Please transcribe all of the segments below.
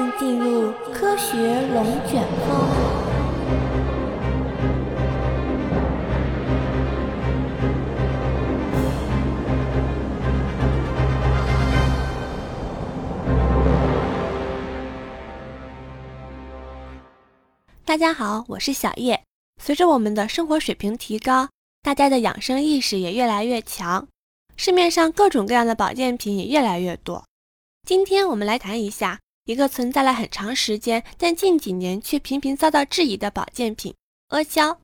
迎进入科学龙卷风。大家好，我是小叶。随着我们的生活水平提高，大家的养生意识也越来越强，市面上各种各样的保健品也越来越多。今天我们来谈一下一个存在了很长时间，但近几年却频频遭到质疑的保健品——阿胶。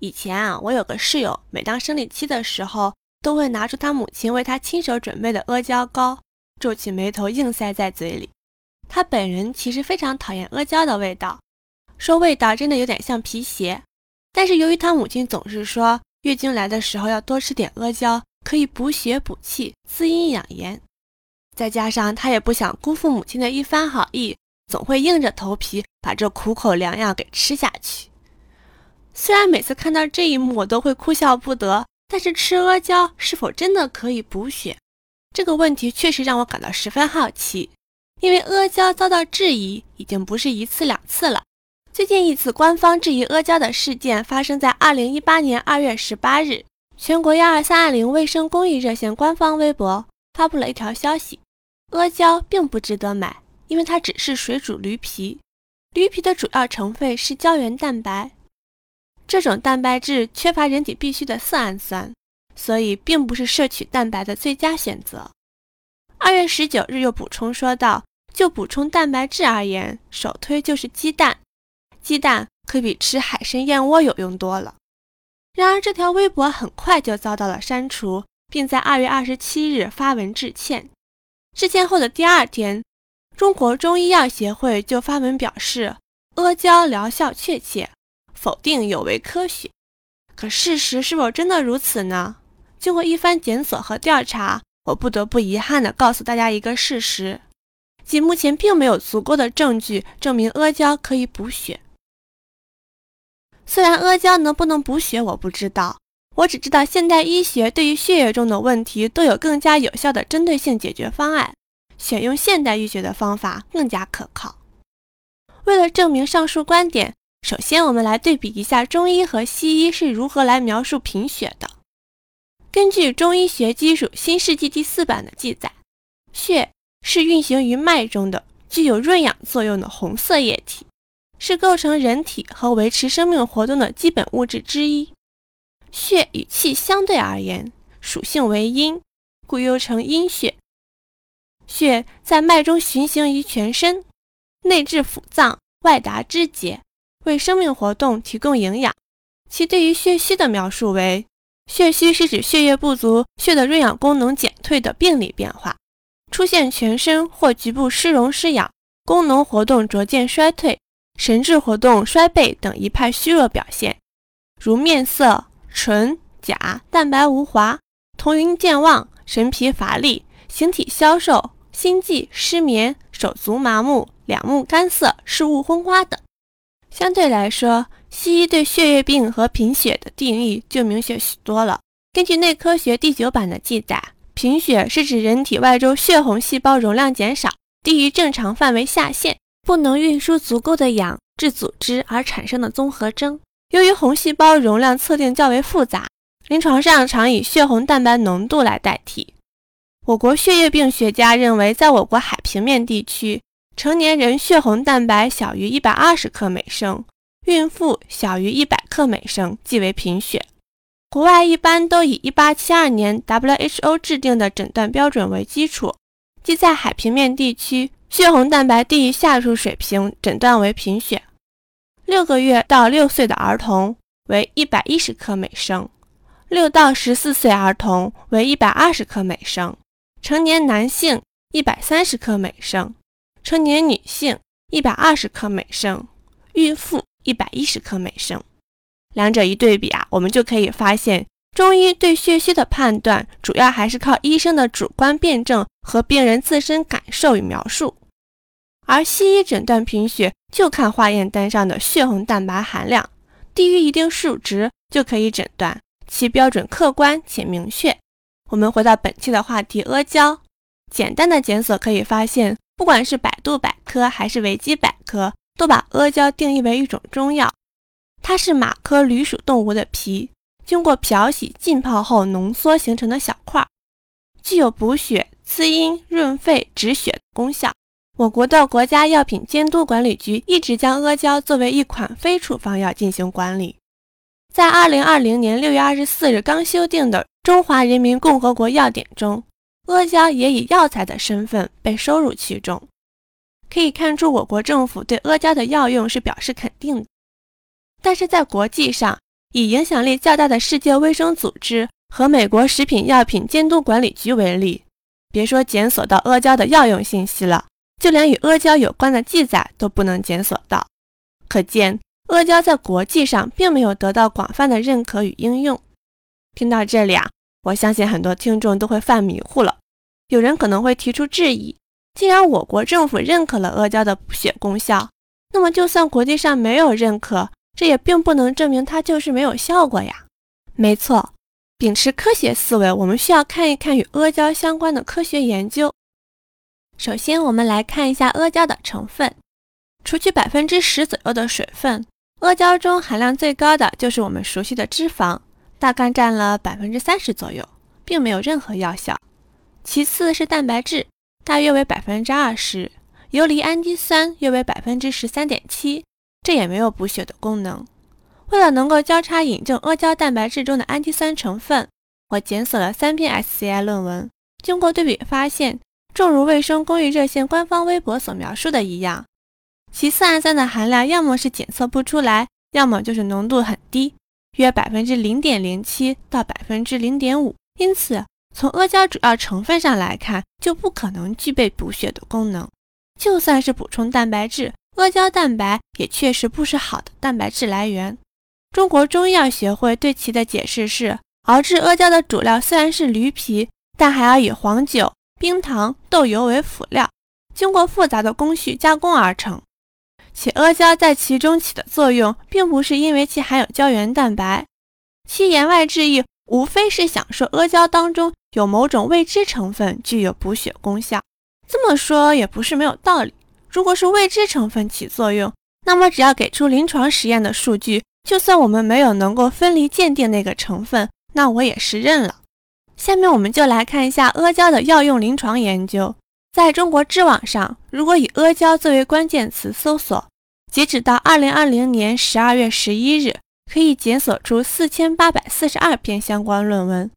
以前啊，我有个室友，每当生理期的时候，都会拿出他母亲为他亲手准备的阿胶膏，皱起眉头硬塞在嘴里。他本人其实非常讨厌阿胶的味道。说味道真的有点像皮鞋，但是由于他母亲总是说月经来的时候要多吃点阿胶，可以补血补气、滋阴养颜，再加上他也不想辜负母亲的一番好意，总会硬着头皮把这苦口良药给吃下去。虽然每次看到这一幕我都会哭笑不得，但是吃阿胶是否真的可以补血？这个问题确实让我感到十分好奇，因为阿胶遭到质疑已经不是一次两次了。最近一次官方质疑阿胶的事件发生在二零一八年二月十八日，全国幺二三二零卫生公益热线官方微博发布了一条消息：阿胶并不值得买，因为它只是水煮驴皮，驴皮的主要成分是胶原蛋白，这种蛋白质缺乏人体必需的色氨酸，所以并不是摄取蛋白的最佳选择。二月十九日又补充说道：就补充蛋白质而言，首推就是鸡蛋。鸡蛋可比吃海参、燕窝有用多了。然而，这条微博很快就遭到了删除，并在二月二十七日发文致歉。事件后的第二天，中国中医药协会就发文表示，阿胶疗效确切，否定有违科学。可事实是否真的如此呢？经过一番检索和调查，我不得不遗憾地告诉大家一个事实，即目前并没有足够的证据证明阿胶可以补血。虽然阿胶能不能补血我不知道，我只知道现代医学对于血液中的问题都有更加有效的针对性解决方案，选用现代医学的方法更加可靠。为了证明上述观点，首先我们来对比一下中医和西医是如何来描述贫血的。根据《中医学基础新世纪》第四版的记载，血是运行于脉中的具有润养作用的红色液体。是构成人体和维持生命活动的基本物质之一。血与气相对而言，属性为阴，故又称阴血。血在脉中循行于全身，内至腑脏，外达肢节，为生命活动提供营养。其对于血虚的描述为：血虚是指血液不足、血的润养功能减退的病理变化，出现全身或局部失荣失养，功能活动逐渐衰退。神志活动衰惫等一派虚弱表现，如面色唇甲蛋白无华、头晕健忘、神疲乏力、形体消瘦、心悸失眠、手足麻木、两目干涩、视物昏花等。相对来说，西医对血液病和贫血的定义就明确许多了。根据内科学第九版的记载，贫血是指人体外周血红细胞容量减少，低于正常范围下限。不能运输足够的氧至组织而产生的综合征。由于红细胞容量测定较为复杂，临床上常以血红蛋白浓度来代替。我国血液病学家认为，在我国海平面地区，成年人血红蛋白小于一百二十克每升，孕妇小于一百克每升即为贫血。国外一般都以一八七二年 WHO 制定的诊断标准为基础，即在海平面地区。血红蛋白低于下述水平，诊断为贫血。六个月到六岁的儿童为一百一十克每升，六到十四岁儿童为一百二十克每升，成年男性一百三十克每升，成年女性一百二十克每升，孕妇一百一十克每升。两者一对比啊，我们就可以发现。中医对血虚的判断，主要还是靠医生的主观辨证和病人自身感受与描述，而西医诊断贫血就看化验单上的血红蛋白含量，低于一定数值就可以诊断，其标准客观且明确。我们回到本期的话题，阿胶，简单的检索可以发现，不管是百度百科还是维基百科，都把阿胶定义为一种中药。它是马科驴属动物的皮，经过漂洗、浸泡后浓缩形成的小块，具有补血、滋阴、润肺、止血的功效。我国的国家药品监督管理局一直将阿胶作为一款非处方药进行管理。在二零二零年六月二十四日刚修订的《中华人民共和国药典》中，阿胶也以药材的身份被收入其中。可以看出，我国政府对阿胶的药用是表示肯定的。但是在国际上，以影响力较大的世界卫生组织和美国食品药品监督管理局为例，别说检索到阿胶的药用信息了，就连与阿胶有关的记载都不能检索到。可见，阿胶在国际上并没有得到广泛的认可与应用。听到这里啊，我相信很多听众都会犯迷糊了。有人可能会提出质疑：既然我国政府认可了阿胶的补血功效，那么就算国际上没有认可，这也并不能证明它就是没有效果呀。没错，秉持科学思维，我们需要看一看与阿胶相关的科学研究。首先，我们来看一下阿胶的成分。除去百分之十左右的水分，阿胶中含量最高的就是我们熟悉的脂肪，大概占了百分之三十左右，并没有任何药效。其次是蛋白质，大约为百分之二十，游离氨基酸约为百分之十三点七。这也没有补血的功能。为了能够交叉引证阿胶蛋白质中的氨基酸成分，我检索了三篇 SCI 论文。经过对比发现，正如卫生公益热线官方微博所描述的一样，其色氨酸的含量要么是检测不出来，要么就是浓度很低，约百分之零点零七到百分之零点五。因此，从阿胶主要成分上来看，就不可能具备补血的功能。就算是补充蛋白质。阿胶蛋白也确实不是好的蛋白质来源。中国中医药协会对其的解释是：熬制阿胶的主料虽然是驴皮，但还要以黄酒、冰糖、豆油为辅料，经过复杂的工序加工而成。且阿胶在其中起的作用，并不是因为其含有胶原蛋白，其言外之意无非是想说阿胶当中有某种未知成分具有补血功效。这么说也不是没有道理。如果是未知成分起作用，那么只要给出临床实验的数据，就算我们没有能够分离鉴定那个成分，那我也是认了。下面我们就来看一下阿胶的药用临床研究。在中国知网上，如果以阿胶作为关键词搜索，截止到二零二零年十二月十一日，可以检索出四千八百四十二篇相关论文，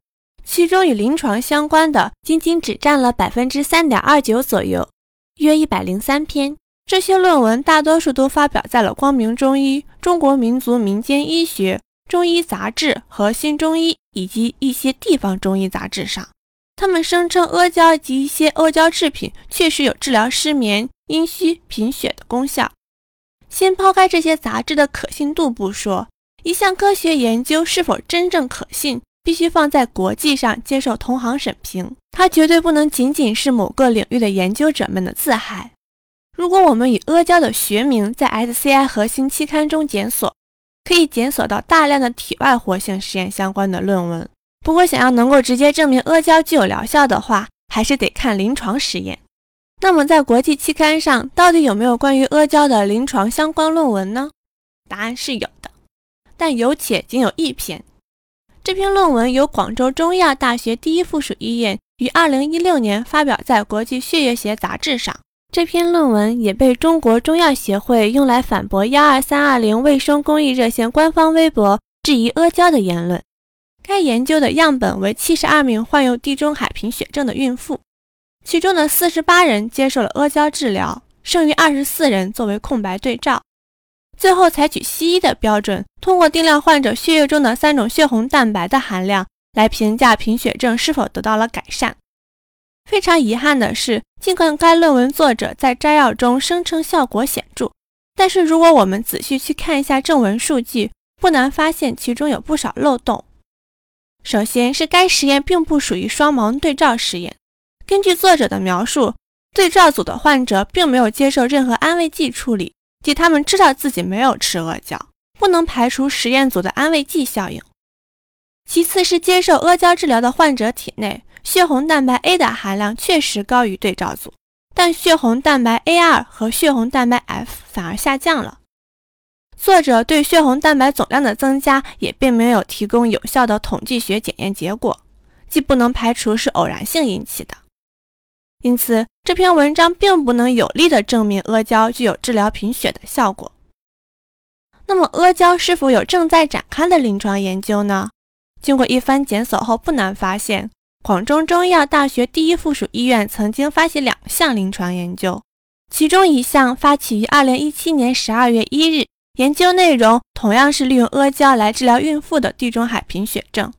其中与临床相关的仅仅只占了百分之三点二九左右。约一百零三篇，这些论文大多数都发表在了《光明中医》《中国民族民间医学》《中医杂志》和《新中医》以及一些地方中医杂志上。他们声称阿胶及一些阿胶制品确实有治疗失眠、阴虚、贫血的功效。先抛开这些杂志的可信度不说，一项科学研究是否真正可信？必须放在国际上接受同行审评，它绝对不能仅仅是某个领域的研究者们的自嗨。如果我们以阿胶的学名在 SCI 核心期刊中检索，可以检索到大量的体外活性实验相关的论文。不过，想要能够直接证明阿胶具有疗效的话，还是得看临床实验。那么，在国际期刊上，到底有没有关于阿胶的临床相关论文呢？答案是有的，但有且仅有一篇。这篇论文由广州中医药大学第一附属医院于二零一六年发表在《国际血液学杂志》上。这篇论文也被中国中药协会用来反驳幺二三二零卫生公益热线官方微博质疑阿胶的言论。该研究的样本为七十二名患有地中海贫血症的孕妇，其中的四十八人接受了阿胶治疗，剩余二十四人作为空白对照。最后采取西医的标准，通过定量患者血液中的三种血红蛋白的含量来评价贫血症是否得到了改善。非常遗憾的是，尽管该论文作者在摘要中声称效果显著，但是如果我们仔细去看一下正文数据，不难发现其中有不少漏洞。首先是该实验并不属于双盲对照实验，根据作者的描述，对照组的患者并没有接受任何安慰剂处理。即他们知道自己没有吃阿胶，不能排除实验组的安慰剂效应。其次是接受阿胶治疗的患者体内血红蛋白 A 的含量确实高于对照组，但血红蛋白 A2 和血红蛋白 F 反而下降了。作者对血红蛋白总量的增加也并没有提供有效的统计学检验结果，既不能排除是偶然性引起的。因此，这篇文章并不能有力地证明阿胶具有治疗贫血的效果。那么，阿胶是否有正在展开的临床研究呢？经过一番检索后，不难发现，广州中医药大学第一附属医院曾经发起两项临床研究，其中一项发起于二零一七年十二月一日，研究内容同样是利用阿胶来治疗孕妇的地中海贫血症。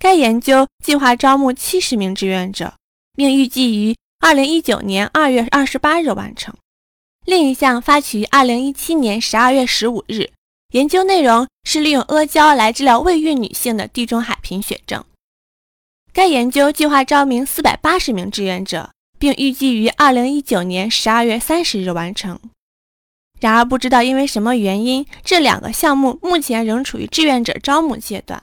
该研究计划招募七十名志愿者。并预计于二零一九年二月二十八日完成。另一项发起于二零一七年十二月十五日，研究内容是利用阿胶来治疗未孕女性的地中海贫血症。该研究计划招名四百八十名志愿者，并预计于二零一九年十二月三十日完成。然而，不知道因为什么原因，这两个项目目前仍处于志愿者招募阶段。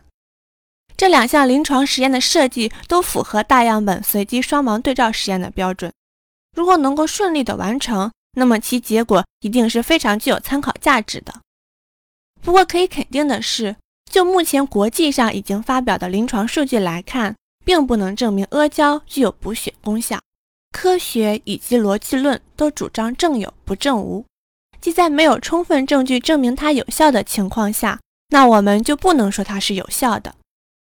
这两项临床实验的设计都符合大样本随机双盲对照实验的标准。如果能够顺利的完成，那么其结果一定是非常具有参考价值的。不过可以肯定的是，就目前国际上已经发表的临床数据来看，并不能证明阿胶具有补血功效。科学以及逻辑论都主张正有不正无，即在没有充分证据证明它有效的情况下，那我们就不能说它是有效的。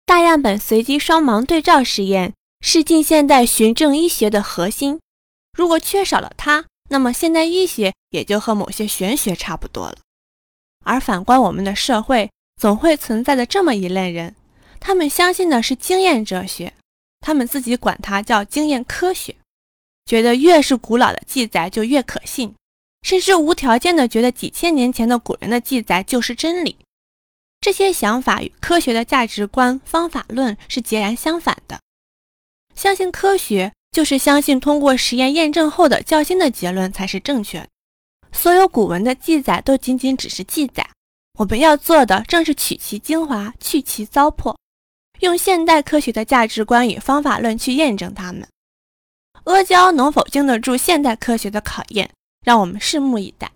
大样本随机双盲对照实验是近现代循证医学的核心。如果缺少了它，那么现代医学也就和某些玄学差不多了。而反观我们的社会，总会存在着这么一类人，他们相信的是经验哲学，他们自己管它叫经验科学，觉得越是古老的记载就越可信，甚至无条件的觉得几千年前的古人的记载就是真理。这些想法与科学的价值观、方法论是截然相反的。相信科学，就是相信通过实验验证后的较新的结论才是正确的。所有古文的记载都仅仅只是记载，我们要做的正是取其精华，去其糟粕，用现代科学的价值观与方法论去验证它们。阿胶能否经得住现代科学的考验，让我们拭目以待。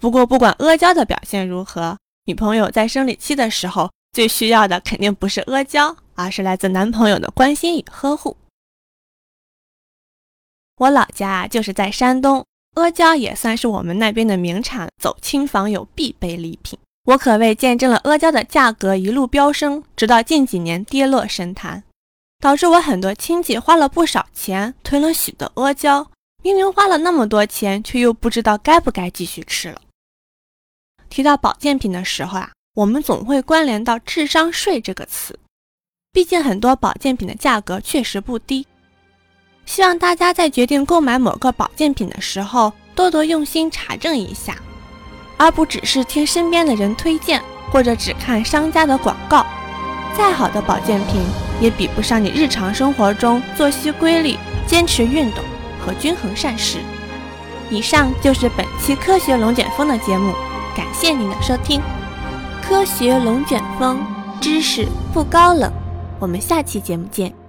不过，不管阿胶的表现如何，女朋友在生理期的时候，最需要的肯定不是阿胶，而是来自男朋友的关心与呵护。我老家就是在山东，阿胶也算是我们那边的名产，走亲访友必备礼品。我可谓见证了阿胶的价格一路飙升，直到近几年跌落神坛，导致我很多亲戚花了不少钱囤了许多阿胶，明明花了那么多钱，却又不知道该不该继续吃了。提到保健品的时候啊，我们总会关联到“智商税”这个词。毕竟很多保健品的价格确实不低。希望大家在决定购买某个保健品的时候，多多用心查证一下，而不只是听身边的人推荐，或者只看商家的广告。再好的保健品，也比不上你日常生活中作息规律、坚持运动和均衡膳食。以上就是本期科学龙卷风的节目。感谢您的收听，《科学龙卷风》，知识不高冷。我们下期节目见。